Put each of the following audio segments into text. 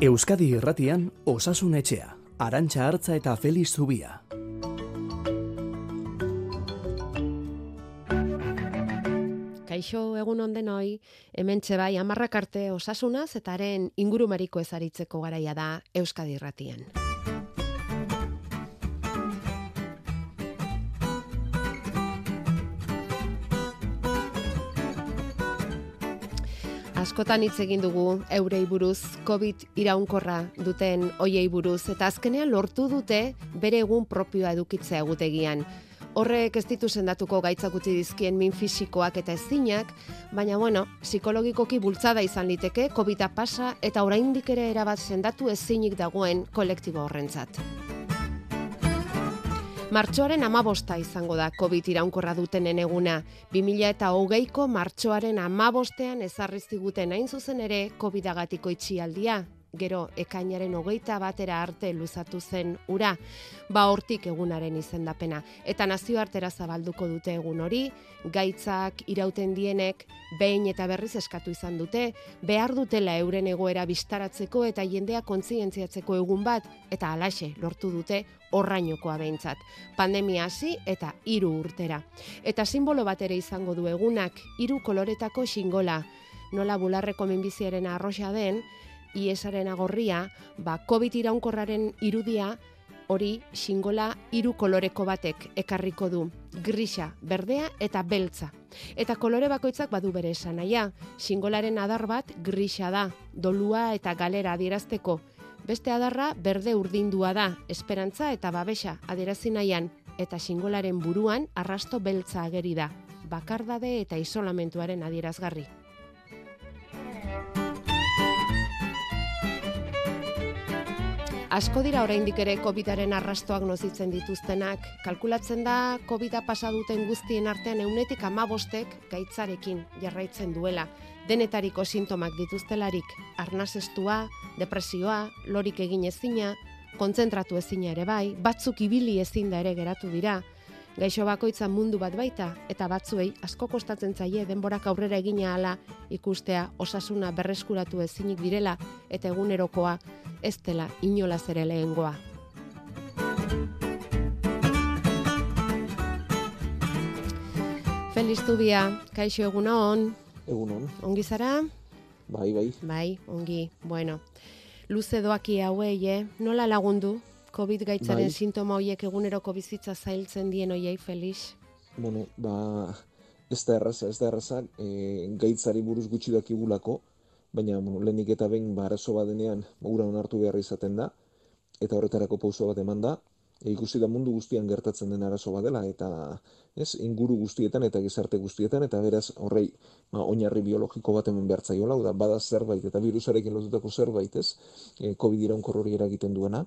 Euskadi Irratian Osasun Etxea, Arantxa Hartza eta Feliz Zubia. Kaixo egun onden hoi, hemen bai amarrak arte osasunaz eta haren ingurumariko ezaritzeko garaia da Euskadi Irratian. Askotan hitz egin dugu eurei buruz, COVID iraunkorra duten hoiei buruz, eta azkenean lortu dute bere egun propioa edukitzea egutegian. Horrek ez ditu sendatuko gaitzak utzi dizkien min fisikoak eta ezinak, baina bueno, psikologikoki bultzada izan liteke covid pasa eta oraindik ere erabat sendatu ezinik dagoen kolektibo horrentzat. Martxoaren amabosta izango da COVID iraunkorra dutenen eguna. 2000 eta hogeiko martxoaren amabostean ezarriztiguten hain zuzen ere COVID-agatiko itxialdia gero ekainaren hogeita batera arte luzatu zen ura, ba hortik egunaren izendapena. Eta nazioartera zabalduko dute egun hori, gaitzak irauten dienek, behin eta berriz eskatu izan dute, behar dutela euren egoera bistaratzeko eta jendea kontzientziatzeko egun bat, eta alaxe lortu dute horrainokoa behintzat. Pandemia hasi eta hiru urtera. Eta simbolo bat ere izango du egunak, hiru koloretako xingola, nola bularreko minbiziaren arroxa den, iesaren agorria, ba, COVID iraunkorraren irudia, hori xingola hiru koloreko batek ekarriko du, grisa, berdea eta beltza. Eta kolore bakoitzak badu bere esan naia, xingolaren adar bat grisa da, dolua eta galera adierazteko. Beste adarra berde urdindua da, esperantza eta babesa adierazi nahian, eta xingolaren buruan arrasto beltza ageri da, bakardade eta isolamentuaren adierazgarri. Asko dira oraindik ere COVIDaren arrastoak nozitzen dituztenak, kalkulatzen da COVIDa pasa duten guztien artean eunetik amabostek gaitzarekin jarraitzen duela. Denetariko sintomak dituztelarik, arnazestua, depresioa, lorik egin ezina, kontzentratu ezina ere bai, batzuk ibili ezin da ere geratu dira, Gaixo bakoitza mundu bat baita eta batzuei asko kostatzen zaie denborak aurrera egina hala ikustea osasuna berreskuratu ezinik direla eta egunerokoa ez dela inolaz ere lehengoa. Feliz Tubia, kaixo egun hon. Egun hon. Ongi zara? Bai, bai. Bai, ongi. Bueno, luze doaki hauei, eh? Nola lagundu? COVID gaitzaren bai. sintoma horiek eguneroko bizitza zailtzen dien hoiei, Felix? Bueno, ba, ez da erraza, ez da erraza, e, gaitzari buruz gutxi dakigulako, baina bueno, lehenik eta behin ba, arazo badenean ura onartu behar izaten da, eta horretarako pauso bat eman da, e, ikusi da mundu guztian gertatzen den arazo badela, eta ez, inguru guztietan eta gizarte guztietan, eta beraz horrei ba, oinarri biologiko bat eman behar zaiola, da bada zerbait, eta virusarekin lotutako zerbait, ez, e, COVID iraun eragiten duena,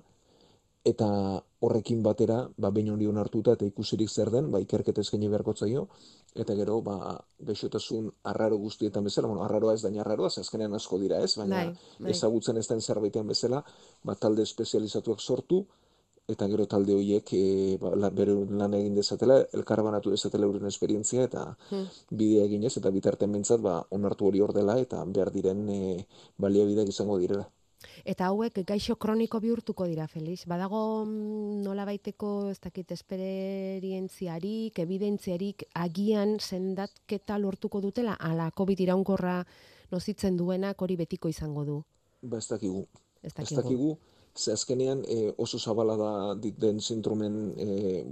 eta horrekin batera, ba, behin hori onartuta eta ikusirik zer den, ba, ikerketa eskaini beharko zaio, eta gero, ba, gaixotasun arraro guztietan bezala, bueno, arraroa ez daina arraroa, azkenean asko dira ez, baina bai, bai. ezagutzen ez den zerbaitean bezala, ba, talde espezializatuak sortu, eta gero talde horiek e, ba, bere lan egin dezatela, elkarbanatu dezatela euren esperientzia, eta hmm. bidea eginez, eta bitarten bentsat, ba, onartu hori hor dela, eta behar diren e, baliabideak izango direla. Eta hauek gaixo kroniko bihurtuko dira, Felix. Badago mm, nola baiteko, ez dakit, esperientziarik, evidentziarik, agian sendatketa lortuko dutela, ala COVID iraunkorra nozitzen duenak hori betiko izango du. Ba, ez dakigu. Ez dakigu. Ze azkenean eh, oso zabala da den sindromen eh,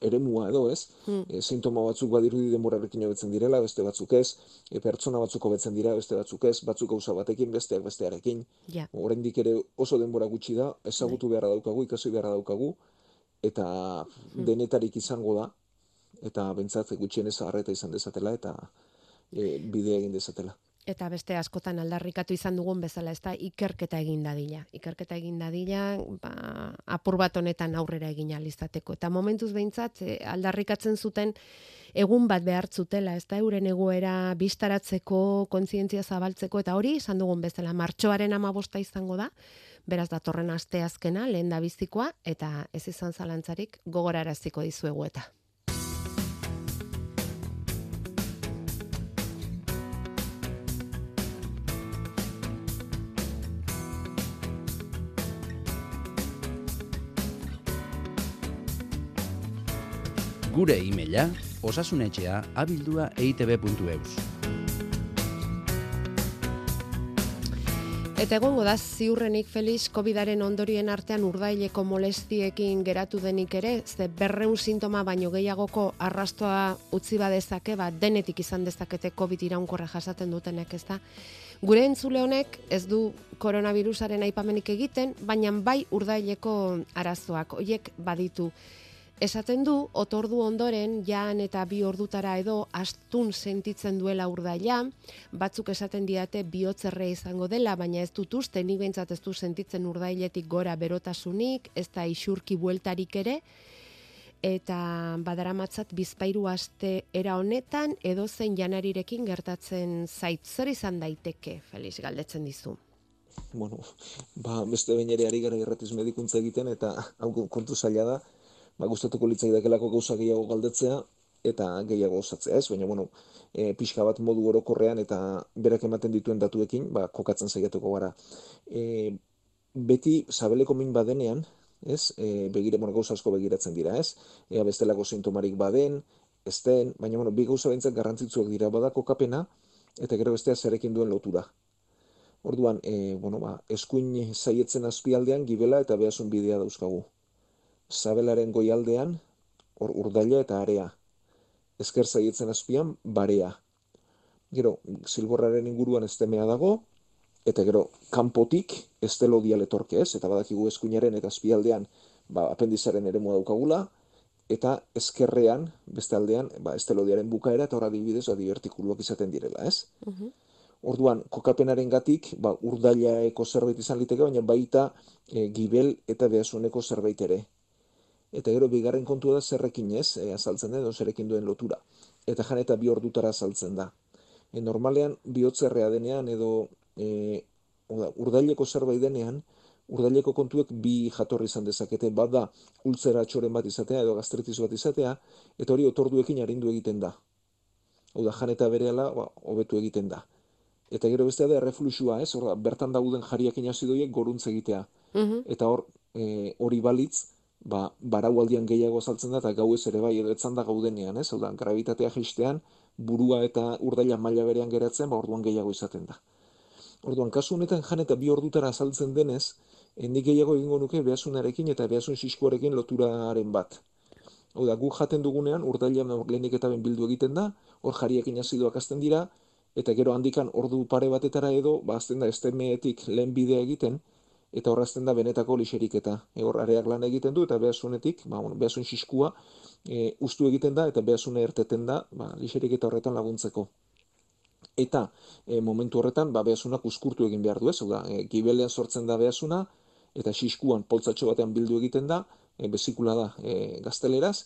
eremua edo, ez? Hmm. E, sintoma batzuk badirudi denborarekin hobetzen direla, beste batzuk ez, e, pertsona batzuk hobetzen dira, beste batzuk ez, batzuk gauza batekin, besteak bestearekin. Ja. Oraindik ere oso denbora gutxi da, ezagutu bai. beharra daukagu, ikasi beharra daukagu, eta hmm. denetarik izango da, eta bentsat gutxienez harreta izan dezatela, eta e, bidea egin dezatela eta beste askotan aldarrikatu izan dugun bezala, ez da, ikerketa egin dadila. Ikerketa egin dadila, ba, apur bat honetan aurrera egin alizateko. Eta momentuz behintzat, eh, aldarrikatzen zuten egun bat behartzutela, ez da, euren egoera bistaratzeko, kontzientzia zabaltzeko, eta hori izan dugun bezala, martxoaren amabosta izango da, beraz datorren aste azkena, lehen da bizikoa, eta ez izan zalantzarik gogoraraziko dizuegu eta. Gure e-maila osasunetxea abildua eitb.eus. Eta egongo da ziurrenik Felix COVIDaren ondorien artean urdaileko molestiekin geratu denik ere, ze berreun sintoma baino gehiagoko arrastoa utzi badezake, ba, denetik izan dezakete COVID iraunkorra jasaten dutenek, ez da? Gure entzule honek ez du koronavirusaren aipamenik egiten, baina bai urdaileko arazoak, hoiek baditu. Esaten du, otordu ondoren, jan eta bi ordutara edo astun sentitzen duela urdaila, batzuk esaten diate bihotzerre izango dela, baina ez dut uste, nik behintzat ez du sentitzen urdailetik gora berotasunik, ez da isurki bueltarik ere, eta badaramatzat bizpairu aste era honetan, edo zen janarirekin gertatzen zait, zer izan daiteke, Felix, galdetzen dizu. Bueno, ba, beste bain ere ari gara irratiz medikuntza egiten, eta hau kontu zaila da, ba, gustatuko litzai dakelako gauza gehiago galdetzea eta gehiago osatzea, ez? Baina, bueno, e, pixka bat modu orokorrean eta berak ematen dituen datuekin, ba, kokatzen zaiatuko gara. E, beti, sabeleko min badenean, ez? E, begire, bueno, gauza asko begiratzen dira, ez? Ea bestelako sintomarik baden, ez den, baina, bueno, bi gauza behintzat garrantzitzuak dira badako kapena, eta gero bestea zerekin duen lotura. Orduan, e, bueno, ba, eskuin zaietzen azpialdean, gibela eta behasun bidea dauzkagu sabelaren goialdean, hor urdaila eta area. Ezker zaietzen azpian, barea. Gero, zilborraren inguruan estemea dago, eta gero, kanpotik estelodial etorke ez, eta badakigu eskuinaren eta azpialdean, ba, apendizaren ere daukagula, eta ezkerrean, beste aldean, ba, estelodiaren bukaera, eta horra dibidez, ba, divertikuluak izaten direla, ez? Uh Orduan, kokapenaren gatik, ba, urdailaeko zerbait izan liteke, baina baita e, gibel eta behasuneko zerbait ere eta gero bigarren kontua da zerrekin ez, e, azaltzen da, edo zerekin duen lotura. Eta jan eta bi ordutara azaltzen da. E, normalean, bihotzerrea denean, edo e, urdaileko zerbait denean, urdaileko kontuek bi jatorri izan dezakete, bat da, ultzera txoren bat izatea, edo gastritis bat izatea, eta hori otorduekin arindu egiten da. Hau da, jan eta berehala, ba, hobetu egiten da. Eta gero bestea da, refluxua, ez? Hor, bertan dauden jariakin azidoiek goruntz egitea. Mhm. Eta hor, hori balitz, ba, baraualdian gehiago saltzen da, eta gauez ere bai, edo etzan da gaudenean, ez? Hau gravitatea jistean, burua eta urdaila maila berean geratzen, ba, orduan gehiago izaten da. Orduan, kasu honetan jan eta bi ordutara saltzen denez, hendik gehiago egingo nuke behasunarekin eta behasun siskuarekin loturaren bat. Hau da, gu jaten dugunean, urdaila lehenik eta ben bildu egiten da, hor jariekin azidoak azten dira, eta gero handikan ordu pare batetara edo, ba, azten da, estemeetik lehen bidea egiten, eta horrazten da benetako lixerik eta e, hor areak lan egiten du eta behasunetik, ba, bueno, behasun xiskua e, ustu egiten da eta behasune erteten da ba, lixerik eta horretan laguntzeko. Eta e, momentu horretan ba, behasunak uskurtu egin behar du ez, da, e, gibelean sortzen da behasuna eta xiskuan poltsatxo batean bildu egiten da, e, bezikula da e, gazteleraz,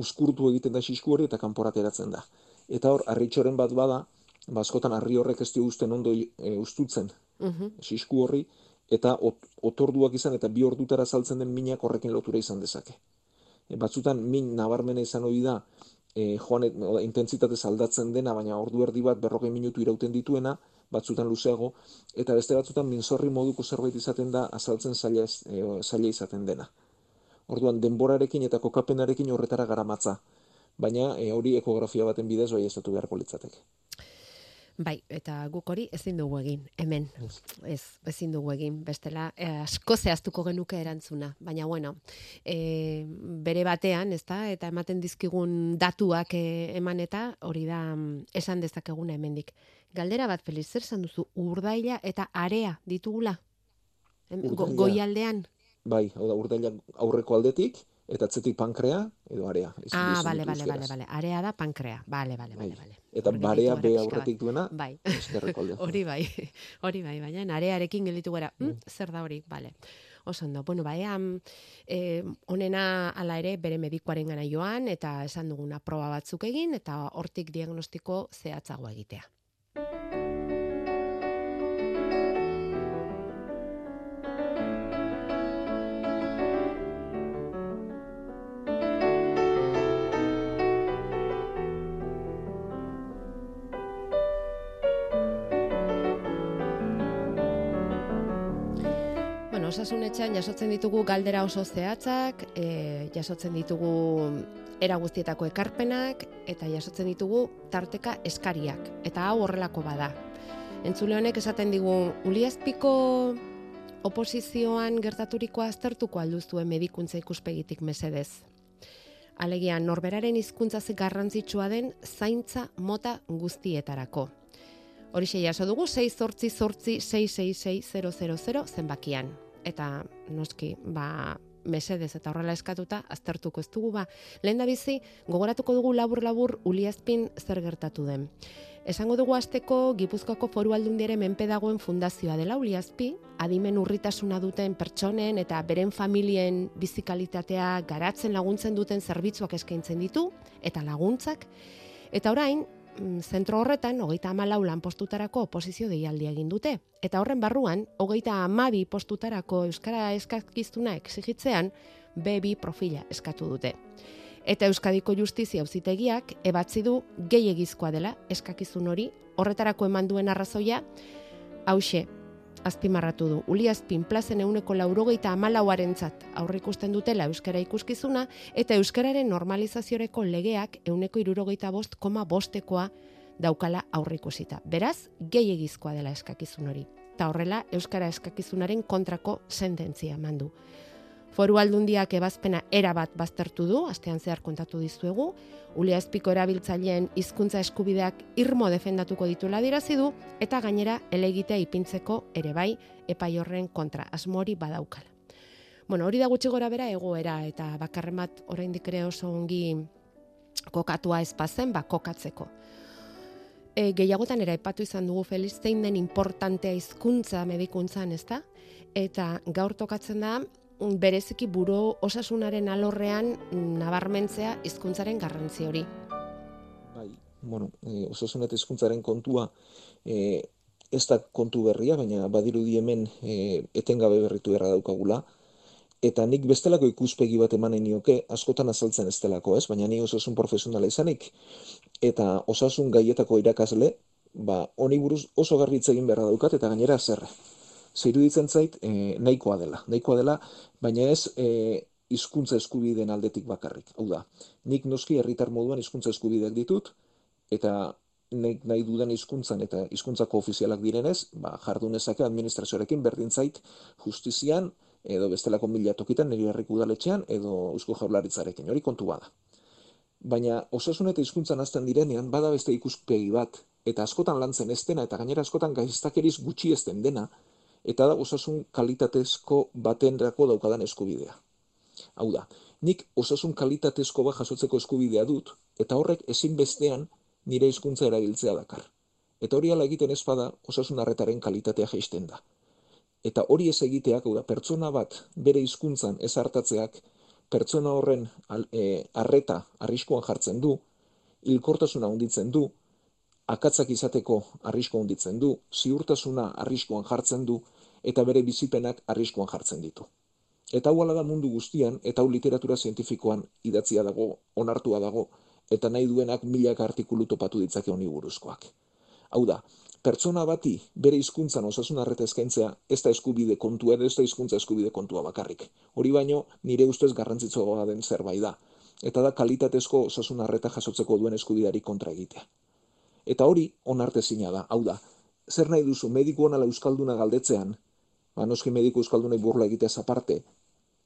uskurtu egiten da xisku hori eta kanporateratzen da. Eta hor, arritxoren bat bada, ba, askotan arri horrek ez dio usten ondo e, ustutzen, uh xisku horri, eta ot, otorduak izan eta bi ordutara saltzen den minak horrekin lotura izan dezake. E, batzutan min nabarmena izan hori da, e, joan et, intentsitatez aldatzen dena, baina ordu erdi bat berrogei minutu irauten dituena, batzutan luzeago, eta beste batzutan minzorri moduko zerbait izaten da azaltzen zaila, e, zaila izaten dena. Orduan, denborarekin eta kokapenarekin horretara garamatza, baina e, hori ekografia baten bidez bai ezatu beharko litzateke. Bai, eta guk hori ezin dugu egin, hemen. Ez, ezin dugu egin, bestela eh, asko zehaztuko genuke erantzuna. Baina, bueno, e, bere batean, ezta, eta ematen dizkigun datuak eh, eman eta hori da mm, esan dezakeguna hemendik. Galdera bat, Feliz, zer zan duzu, urdaila eta area ditugula? Go, goialdean? Bai, hau da, urdaila aurreko aldetik, eta atzetik pankrea edo area. ah, bale, bale, bale, bale. Area da pankrea. Bale, bale, bale, bale. Eta barea be aurretik duena. Bai. hori bai. Hori bai, baina arearekin gelditu gara. Mm, mm. zer da hori? Bale. Osondo, bueno, bai, eh, onena ala ere bere medikoaren gana joan eta esan duguna proba batzuk egin eta hortik diagnostiko zehatzago egitea. Osasunetxean jasotzen ditugu galdera oso zehatzak, e, jasotzen ditugu era guztietako ekarpenak, eta jasotzen ditugu tarteka eskariak. Eta hau horrelako bada. Entzule honek esaten digu, Uliazpiko oposizioan gertaturikoa aztertuko alduztuen medikuntza ikuspegitik mesedez. Alegia, norberaren hizkuntza garrantzitsua den zaintza mota guztietarako. Horixe jaso dugu 6 zortzi zortzi 666 zenbakian. Eta noski, ba, mesedez eta horrela eskatuta aztertuko ez dugu ba. Lehen da bizi, gogoratuko dugu labur-labur uliazpin zer gertatu den. Esango dugu azteko Gipuzkoako foru aldundiare menpe dagoen fundazioa dela uliazpi, adimen urritasuna duten pertsonen eta beren familien bizikalitatea garatzen laguntzen duten zerbitzuak eskaintzen ditu, eta laguntzak. Eta orain, zentro horretan, hogeita amalau lan postutarako oposizio deialdi egin dute. Eta horren barruan, hogeita amabi postutarako Euskara eskakiztuna exigitzean, B2 profila eskatu dute. Eta Euskadiko Justizia auzitegiak ebatzi du gehiegizkoa dela eskakizun hori, horretarako eman duen arrazoia, hause, azpimarratu du. Uli azpin plazen euneko laurogeita amalauaren zat aurrikusten dutela Euskara ikuskizuna eta Euskararen normalizazioreko legeak euneko irurogeita bost koma bostekoa daukala aurrikusita. Beraz, gehiegizkoa dela eskakizun hori. Ta horrela, Euskara eskakizunaren kontrako sententzia mandu. Foru aldundiak ebazpena era bat baztertu du, astean zehar kontatu dizuegu, Ulia Espiko erabiltzaileen hizkuntza eskubideak irmo defendatuko dituela dirazi du eta gainera elegitea ipintzeko ere bai epai horren kontra asmori badaukala. Bueno, hori da gutxi gora bera egoera eta bakarren bat oraindik ere oso ongi kokatua ezpazen, ba kokatzeko. E, gehiagotan ere epatu izan dugu Feliz zein den importantea hizkuntza medikuntzan, ezta? Eta gaur tokatzen da bereziki buru osasunaren alorrean nabarmentzea hizkuntzaren garrantzi hori. Bai, bueno, e, osasun eta hizkuntzaren kontua e, ez da kontu berria, baina badirudi hemen e, etengabe berritu erra daukagula. Eta nik bestelako ikuspegi bat emanen nioke, askotan azaltzen ez delako, ez? Baina ni osasun profesionala izanik, eta osasun gaietako irakasle, ba, honi buruz oso garbitz egin beharra daukat, eta gainera zerre zeiruditzen zait e, nahikoa dela. Nahikoa dela, baina ez e, hizkuntza eskubideen aldetik bakarrik. Hau da, nik noski herritar moduan hizkuntza eskubideak ditut, eta nahi, nahi dudan hizkuntzan eta hizkuntzako ofizialak direnez, ba, jardunezake administrazioarekin berdin zait justizian, edo bestelako mila tokitan, nire herrik udaletxean, edo eusko jaularitzarekin, hori kontu bada. Baina osasun eta hizkuntzan azten direnean, bada beste ikuspegi bat, eta askotan lantzen ez dena, eta gainera askotan gaiztakeriz gutxi ez dena, eta da osasun kalitatezko batenrako daukadan eskubidea. Hau da, nik osasun kalitatezko bat jasotzeko eskubidea dut, eta horrek ezin bestean nire hizkuntza erabiltzea dakar. Eta hori ala egiten ez bada osasun arretaren kalitatea jaisten da. Eta hori ez egiteak, hau da, pertsona bat bere hizkuntzan ez hartatzeak, pertsona horren e, arreta arriskuan jartzen du, hilkortasuna hunditzen du, akatzak izateko arrisko handitzen du, ziurtasuna arriskuan jartzen du eta bere bizipenak arriskuan jartzen ditu. Eta hau da mundu guztian eta hau literatura zientifikoan idatzia dago, onartua dago eta nahi duenak milaka artikulu topatu ditzake honi buruzkoak. Hau da, pertsona bati bere hizkuntzan osasun arreta eskaintzea ez da eskubide kontua edo ez da hizkuntza eskubide kontua bakarrik. Hori baino nire ustez garrantzitsua den zerbait da eta da kalitatezko osasun arreta jasotzeko duen eskubidari kontra egitea. Eta hori onartezina da. Hau da, zer nahi duzu mediku onala euskalduna galdetzean, ba noski mediku euskaldunai burla egitea aparte,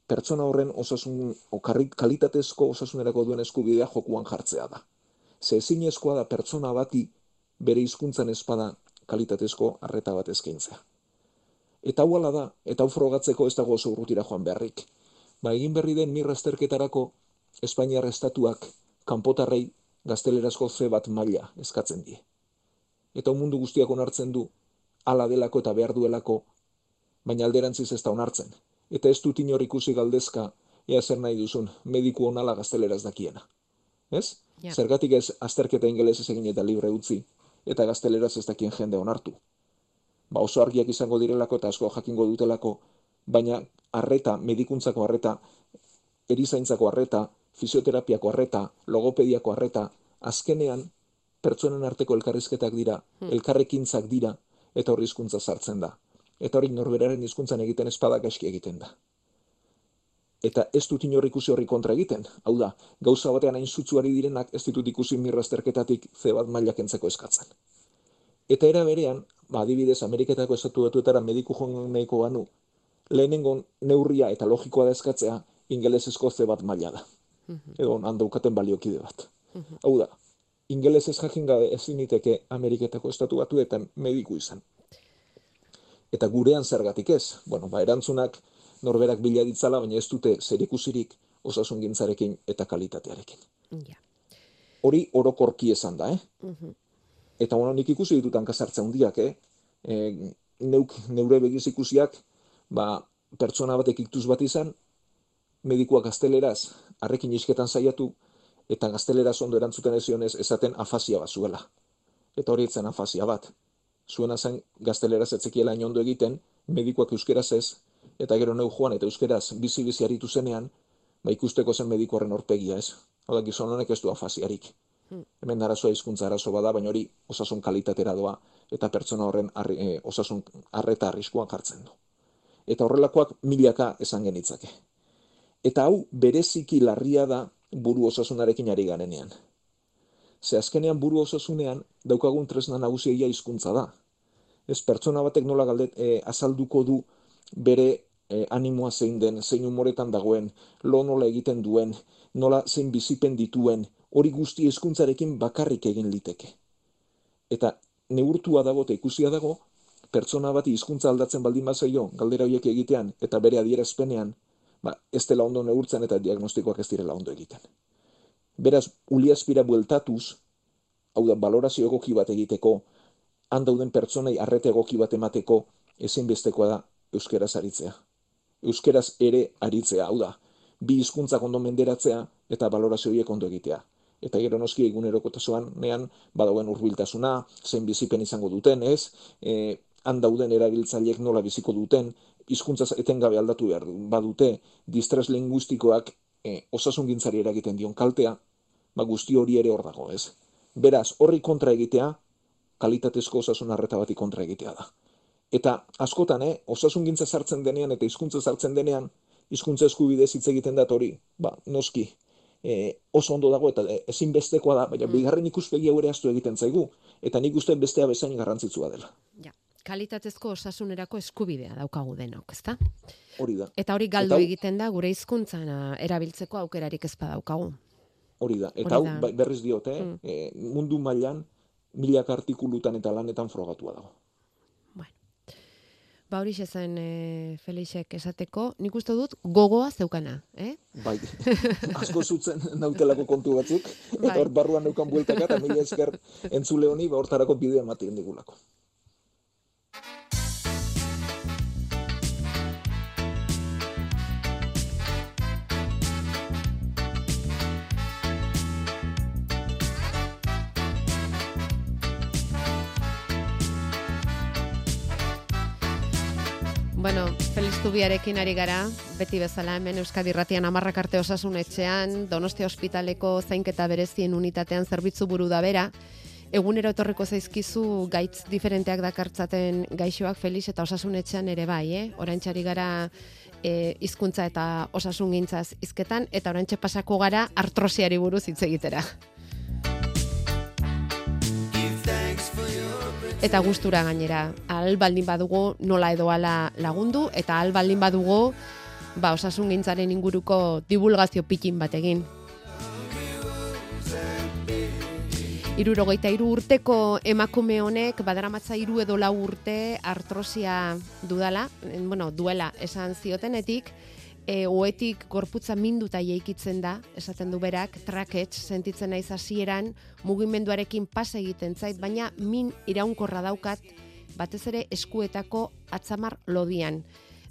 pertsona horren osasun okarrik kalitatezko osasunerako duen eskubidea jokuan jartzea da. Ze ezinezkoa da pertsona bati bere hizkuntzan espada kalitatezko arreta bat eskaintzea. Eta hau da, eta hau frogatzeko ez dago oso urrutira joan beharrik. Ba, egin berri den mirra esterketarako Espainiar estatuak kanpotarrei gaztelerazko ze bat maila eskatzen die. Eta mundu guztiak onartzen du, ala delako eta behar duelako, baina alderantziz ez da onartzen. Eta ez dut inor ikusi galdezka, ea zer nahi duzun, mediku onala gazteleraz dakiena. Ez? Zergatik ez azterketa ingeles ez egin eta libre utzi, eta gazteleraz ez dakien jende onartu. Ba oso argiak izango direlako eta asko jakingo dutelako, baina arreta, medikuntzako arreta, erizaintzako arreta, fisioterapiako arreta, logopediako arreta, azkenean pertsonen arteko elkarrizketak dira, hmm. elkarrekintzak dira, eta horri hizkuntza sartzen da. Eta hori norberaren hizkuntzan egiten espada gaizki egiten da. Eta ez dut inor ikusi horri kontra egiten. Hau da, gauza batean hain zutzuari direnak ez ditut ikusi mirrazterketatik ze bat mailak entzeko eskatzen. Eta era berean, ba, adibidez, Ameriketako estatu batuetara mediku joan nahiko banu, lehenengo neurria eta logikoa da eskatzea, ingelesezko ze bat maila da. Edo, handaukaten baliokide bat. Hau da, ingelesez jakin gabe ezin niteke Ameriketako estatu batuetan mediku izan. Eta gurean zergatik ez? Bueno, ba, erantzunak norberak bila ditzala, baina ez dute zerikusirik osasun gintzarekin eta kalitatearekin. Ja. Hori orokorki esan da, eh? Eta bueno, nik ikusi ditut hankasartza handiak, eh? E, neuk, neure begiz ikusiak, ba, pertsona batek iktuz bat izan, medikua gazteleraz, arrekin isketan saiatu, eta gazteleraz ondo erantzuten ezionez esaten afasia bat zuela. Eta hori etzen afasia bat. Zuena zen gazteleraz etzekiela ondo egiten, medikuak euskeraz ez, eta gero neu joan eta euskeraz bizi-bizi aritu zenean, ba ikusteko zen mediku horren horpegia ez. Hau da, gizon honek ez du afasiarik. Hemen arazoa hizkuntza arazo bada, baina hori osasun kalitatera doa, eta pertsona horren arri, e, osasun arreta arriskuan jartzen du. Eta horrelakoak milaka esan genitzake. Eta hau bereziki larria da buru osasunarekin ari garenean. Ze azkenean buru osasunean daukagun tresna nagusia hizkuntza da. Ez pertsona batek nola galdet e, azalduko du bere e, animoa zein den, zein umoretan dagoen, lo nola egiten duen, nola zein bizipen dituen, hori guzti hizkuntzarekin bakarrik egin liteke. Eta neurtua dago eta ikusia dago, pertsona bati hizkuntza aldatzen baldin bazaio, galdera horiek egitean eta bere adierazpenean, ba, ez dela ondo neurtzen eta diagnostikoak ez direla ondo egiten. Beraz, uliazpira bueltatuz, hau da, balorazio egoki bat egiteko, han dauden pertsonai arrete egoki bat emateko, ezinbestekoa da euskeraz aritzea. Euskeraz ere aritzea, hau da, bi hizkuntzak ondo menderatzea eta balorazio horiek ondo egitea. Eta gero noski egunerokotasuan nean badauen hurbiltasuna, zein bizipen izango duten, ez? E, han dauden erabiltzaileek nola biziko duten, hizkuntza etengabe aldatu behar badute, distres linguistikoak e, osasun gintzari eragiten dion kaltea, ba guzti hori ere hor dago, ez? Beraz, horri kontra egitea, kalitatezko osasun arreta bati kontra egitea da. Eta askotan, eh, osasun gintza sartzen denean eta hizkuntza sartzen denean, hizkuntza eskubidez hitz egiten dat hori, ba, noski, e, oso ondo dago eta ezinbestekoa da, baina mm. bigarren ikuspegi hau ere astu egiten zaigu, eta nik uste bestea bezain garrantzitsua dela. Ja, kalitatezko osasunerako eskubidea daukagu denok, ezta? Hori da. Eta hori galdu egiten da gure hizkuntzan erabiltzeko aukerarik ez badaukagu. Hori da. Eta hau bai, berriz diote, mm. e, mundu mailan milak artikulutan eta lanetan frogatua dago. Ba hori zen e, Felixek esateko, nik uste dut gogoa zeukana, eh? Bai, asko zutzen nautelako kontu batzuk, eta bai. hor barruan neukan bueltaka, eta mila esker entzule honi, ba hortarako bideo ematen digulako. Bueno, Feliz Zubiarekin ari gara, beti bezala hemen Euskadi Ratian amarrak arte osasun etxean, Donostia Hospitaleko zainketa berezien unitatean zerbitzu buru da bera, egunero etorriko zaizkizu gaitz diferenteak dakartzaten gaixoak Felix eta osasun etxean ere bai, eh? Orantxari gara e, hizkuntza eta osasun gintzaz izketan, eta orantxe pasako gara artrosiari buruz hitz egitera. Eta gustura gainera. Al baldin badugu nola edo ala lagundu eta al baldin badugu ba osasun gintzaren inguruko divulgazio pikin bat egin. Irurogeita iru urteko emakume honek badaramatza iru edo lau urte artrosia dudala, bueno, duela esan ziotenetik, e, oetik gorputza minduta jeikitzen da, esaten du berak, trakets, sentitzen naiz hasieran mugimenduarekin pas egiten zait, baina min iraunkorra daukat, batez ere eskuetako atzamar lodian.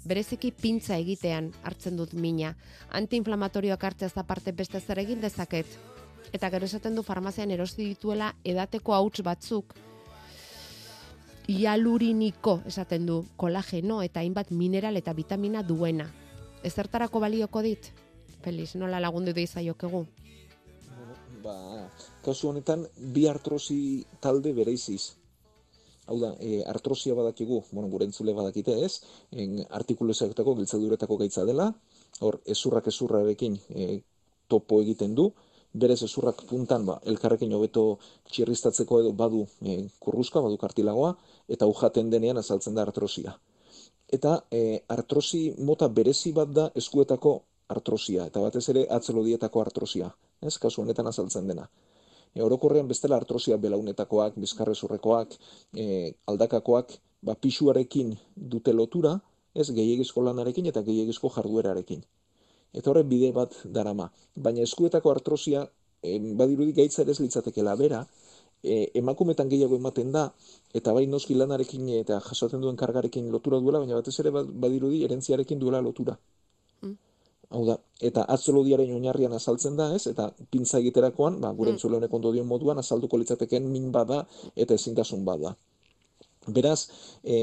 Bereziki pintza egitean hartzen dut mina. Antiinflamatorioak hartzea da parte beste zer egin dezaket. Eta gero esaten du farmazian erosti dituela edateko hauts batzuk, Ialuriniko esaten du kolageno eta hainbat mineral eta vitamina duena ezertarako balioko dit? Feliz, nola lagundu da izaiokegu? Ba, kasu honetan, bi artrosi talde bereiziz. Hau da, e, artrosia badakigu, bueno, gure entzule badakite ez, en, artikulozetako giltzaduretako gaitza dela, hor, ezurrak ezurrarekin e, topo egiten du, berez ezurrak puntan, ba, elkarrekin hobeto txirristatzeko edo badu e, kurruzka, badu kartilagoa, eta ujaten denean azaltzen da artrosia. Eta e, artrosi mota berezi bat da eskuetako artrosia, eta batez ere atzelodietako artrosia, ez, kasu honetan azaltzen dena. E, orokorrean bestela artrosia belaunetakoak, bizkarrezurrekoak, e, aldakakoak, ba, pisuarekin dute lotura, ez gehiagizko lanarekin eta gehiagizko jarduerarekin. Eta horre bide bat darama. Baina eskuetako artrosia, e, badirudi gaitza ere litzatekela bera, e, emakumetan gehiago ematen da, eta bai noski lanarekin eta jasotzen duen kargarekin lotura duela, baina batez ere badirudi erentziarekin duela lotura. Hau da, eta atzolodiaren oinarrian azaltzen da, ez? Eta pintza egiterakoan, ba, gure entzule honek ondo dion moduan, azalduko litzateken min bada eta ezintasun bada. Beraz, e,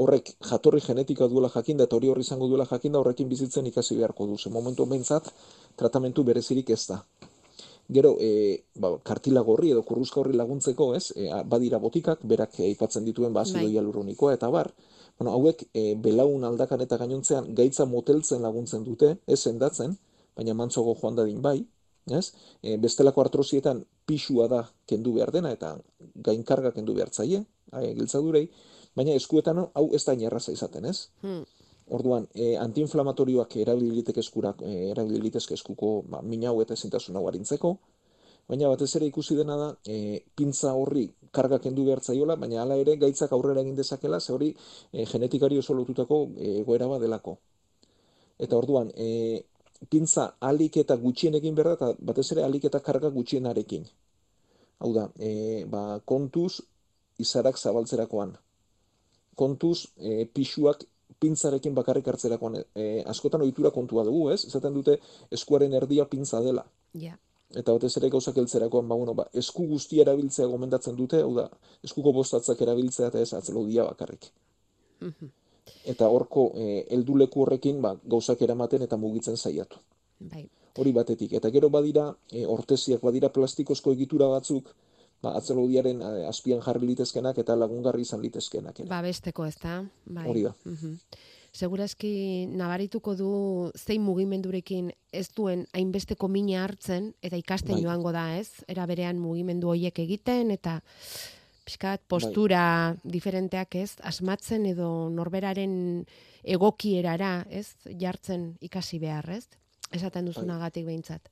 horrek jatorri genetika duela jakinda eta hori horri izango duela jakinda horrekin bizitzen ikasi beharko du. Ze momentu bentsat, tratamentu berezirik ez da. Gero, e, ba, kartila gorri edo kurruzka horri laguntzeko, ez? E, badira botikak, berak aipatzen dituen ba, azido bai. eta bar, bueno, hauek e, belaun aldakan eta gainontzean gaitza moteltzen laguntzen dute, ez sendatzen, baina mantzogo joan dadin bai, ez? E, bestelako artrosietan pisua da kendu behar dena eta gainkarga kendu behar zaie, giltzadurei, baina eskuetan hau ez da inerraza izaten, ez? Hmm. Orduan, e, antiinflamatorioak erabilitek eskurak, e, erabilitezke eskuko ba, minau eta ezintasun hau harintzeko, baina batez ere ikusi dena da, e, pintza horri karga kendu behar zaiola, baina hala ere gaitzak aurrera egin dezakela, ze hori e, genetikari oso lotutako egoera delako. Eta orduan, e, pintza alik eta gutxien egin behar da, eta batez ere alik eta karga gutxienarekin. Hau da, e, ba, kontuz izarak zabaltzerakoan. Kontuz e, pixuak pintzarekin bakarrik hartzerakoan. E, askotan ohitura kontua dugu, ez? Ezaten dute eskuaren erdia pintza dela. Ja eta batez ere gauzak heltzerakoan ba, bueno, ba, esku guztia erabiltzea gomendatzen dute, hau da, eskuko bostatzak erabiltzea eta ez atzelo dia bakarrik. Mhm. Eta horko e, helduleku horrekin ba, gauzak eramaten eta mugitzen saiatu. Bai. Hori batetik. Eta gero badira, e, ortesiak badira plastikozko egitura batzuk, ba, atzelodiaren e, azpian jarri litezkenak eta lagungarri izan litezkenak. Ba, besteko ez da. Bai. Hori da. Mhm segurazki nabarituko du zein mugimendurekin ez duen hainbesteko mina hartzen eta ikasten bai. joango da, ez? Era berean mugimendu hoiek egiten eta pixkat postura bai. diferenteak ez, asmatzen edo norberaren egokierara, ez? Jartzen ikasi behar, ez? Esaten bai. duzunagatik behintzat.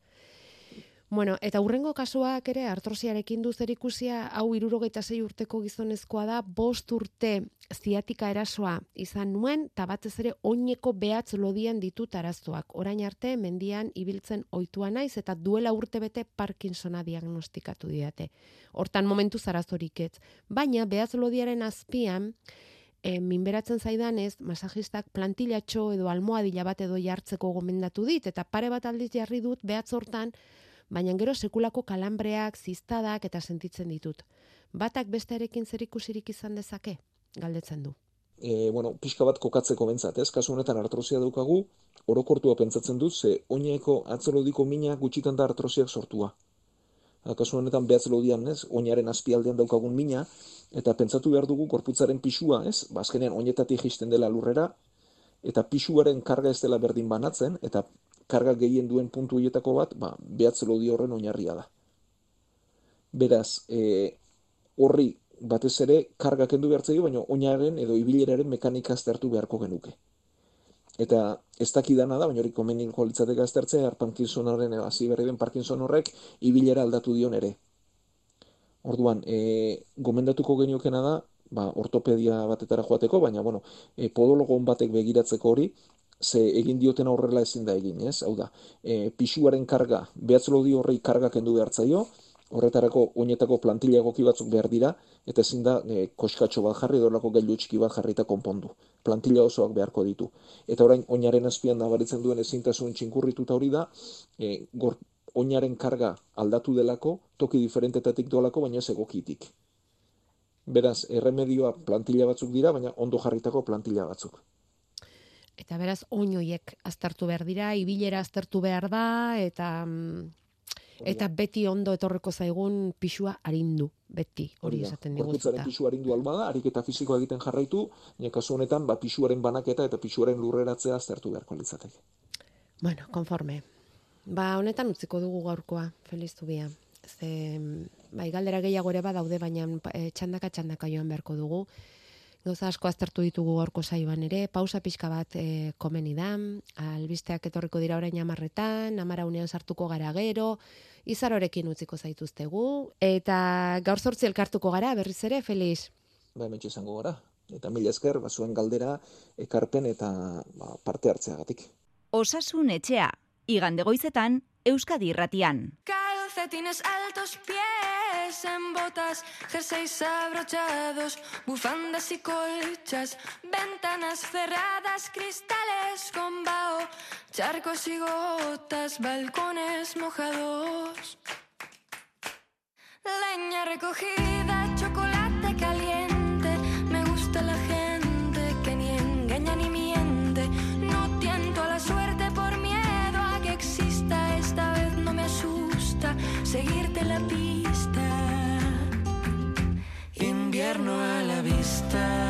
Bueno, eta hurrengo kasuak ere artrosiarekin du zer ikusia, hau 76 urteko gizonezkoa da, bost urte ziatika erasoa izan nuen, eta batez ere oineko behatz lodian ditut arazoak. Orain arte, mendian ibiltzen ohitua naiz eta duela urte bete Parkinsona diagnostikatu diate. Hortan momentu zarazorik ez. Baina, behatz lodiaren azpian, e, minberatzen zaidanez, masajistak plantilatxo edo almohadila bat edo jartzeko gomendatu dit, eta pare bat aldiz jarri dut behatz hortan, baina gero sekulako kalambreak, ziztadak eta sentitzen ditut. Batak bestearekin zer ikusirik izan dezake? Galdetzen du. E, bueno, pixka bat kokatzeko bentsat, ez? Kasu honetan artrosia daukagu, orokortua pentsatzen dut, ze oineko atzelodiko mina gutxitan da artrosiak sortua. Kasu honetan behatzelodian, ez? Oinaren azpialdean daukagun mina, eta pentsatu behar dugu korputzaren pisua, ez? Ba, oinetatik jisten dela lurrera, eta pisuaren karga ez dela berdin banatzen, eta karga gehien duen puntu hietako bat, ba, behatzelo di horren oinarria da. Beraz, e, horri batez ere karga kendu behartzea baina oinaren edo ibileraren mekanika aztertu beharko genuke. Eta ez dakidana da, baina hori komenin jolitzateka aztertzea, Parkinsonaren, hasi berri den Parkinson horrek, ibilera aldatu dion ere. Orduan, e, gomendatuko geniokena da, ba, ortopedia batetara joateko, baina, bueno, e, podologon batek begiratzeko hori, ze egin dioten aurrela ezin da egin, ez? Hau da, e, pisuaren karga, behatzelo di horrei karga kendu behartzaio, horretarako oinetako plantilla egoki batzuk behar dira, eta ezin da e, koskatxo bat jarri, dorlako gailu txiki bat jarri eta konpondu. Plantilla osoak beharko ditu. Eta orain, oinaren azpian nabaritzen duen ezintasun txinkurrituta hori da, e, gor, oinaren karga aldatu delako, toki diferentetatik dolako, baina ez egokitik. Beraz, erremedioa plantilla batzuk dira, baina ondo jarritako plantilla batzuk. Eta beraz, oinoiek aztertu behar dira, ibilera aztertu behar da, eta mm, Eta beti ondo etorreko zaigun pixua arindu, beti hori da. esaten Gorputzaren diguzuta. pisu arindu albada, ariketa fisikoa egiten jarraitu, baina kasu honetan, ba, pisuaren banaketa eta pisuaren lurreratzea aztertu beharko litzateke. Bueno, konforme. Ba, honetan utziko dugu gaurkoa, Feliz Zubia. Ze, bai, galdera gehiago ere badaude, baina e, txandaka txandaka joan beharko dugu. Gauza asko aztertu ditugu gaurko saioan ere, pausa pixka bat e, komeni da, albisteak etorriko dira orain amarretan, amara unean sartuko gara gero, izarorekin utziko zaituztegu, eta gaur zortzi elkartuko gara, berriz ere, Feliz? Ba, hemen izango gara. Eta mila esker, ba, zuen galdera, ekarpen eta ba, parte hartzeagatik. Osasun etxea, igande goizetan, Euskadi irratian. Calcetines altos, pies en botas, jerseys abrochados, bufandas y colchas, ventanas cerradas, cristales con vaho, charcos y gotas, balcones mojados. Leña recogida, chocolate caliente, Invierno a la vista.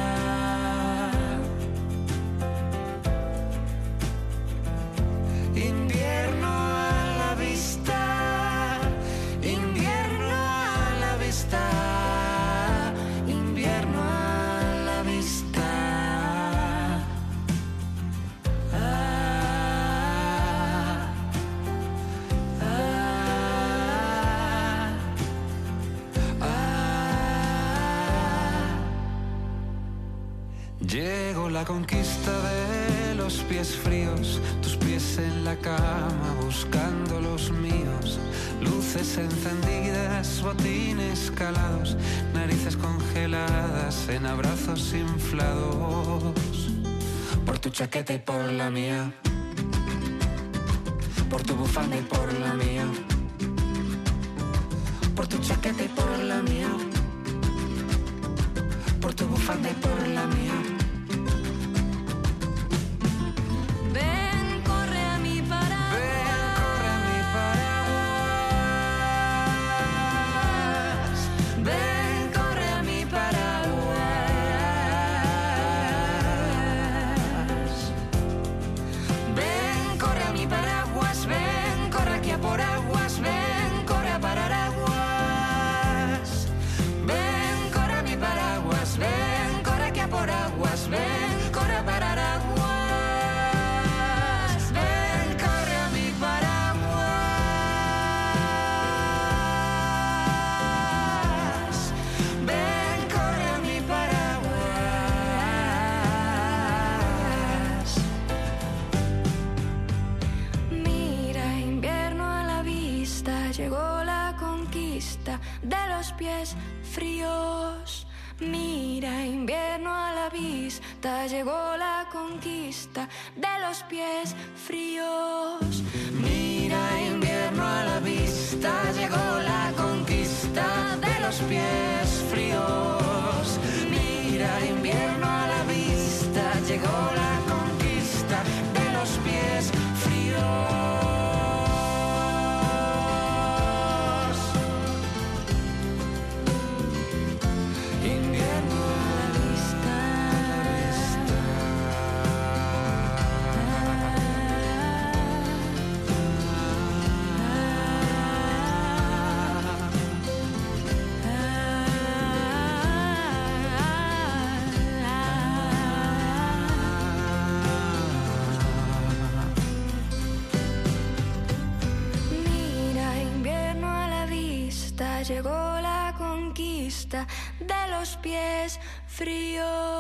La conquista de los pies fríos, tus pies en la cama buscando los míos, luces encendidas, botines calados, narices congeladas en abrazos inflados, por tu chaqueta y por la mía, por tu bufanda y por la mía, por tu chaqueta y por la mía, por tu bufanda y por la mía. Pies pies fríos.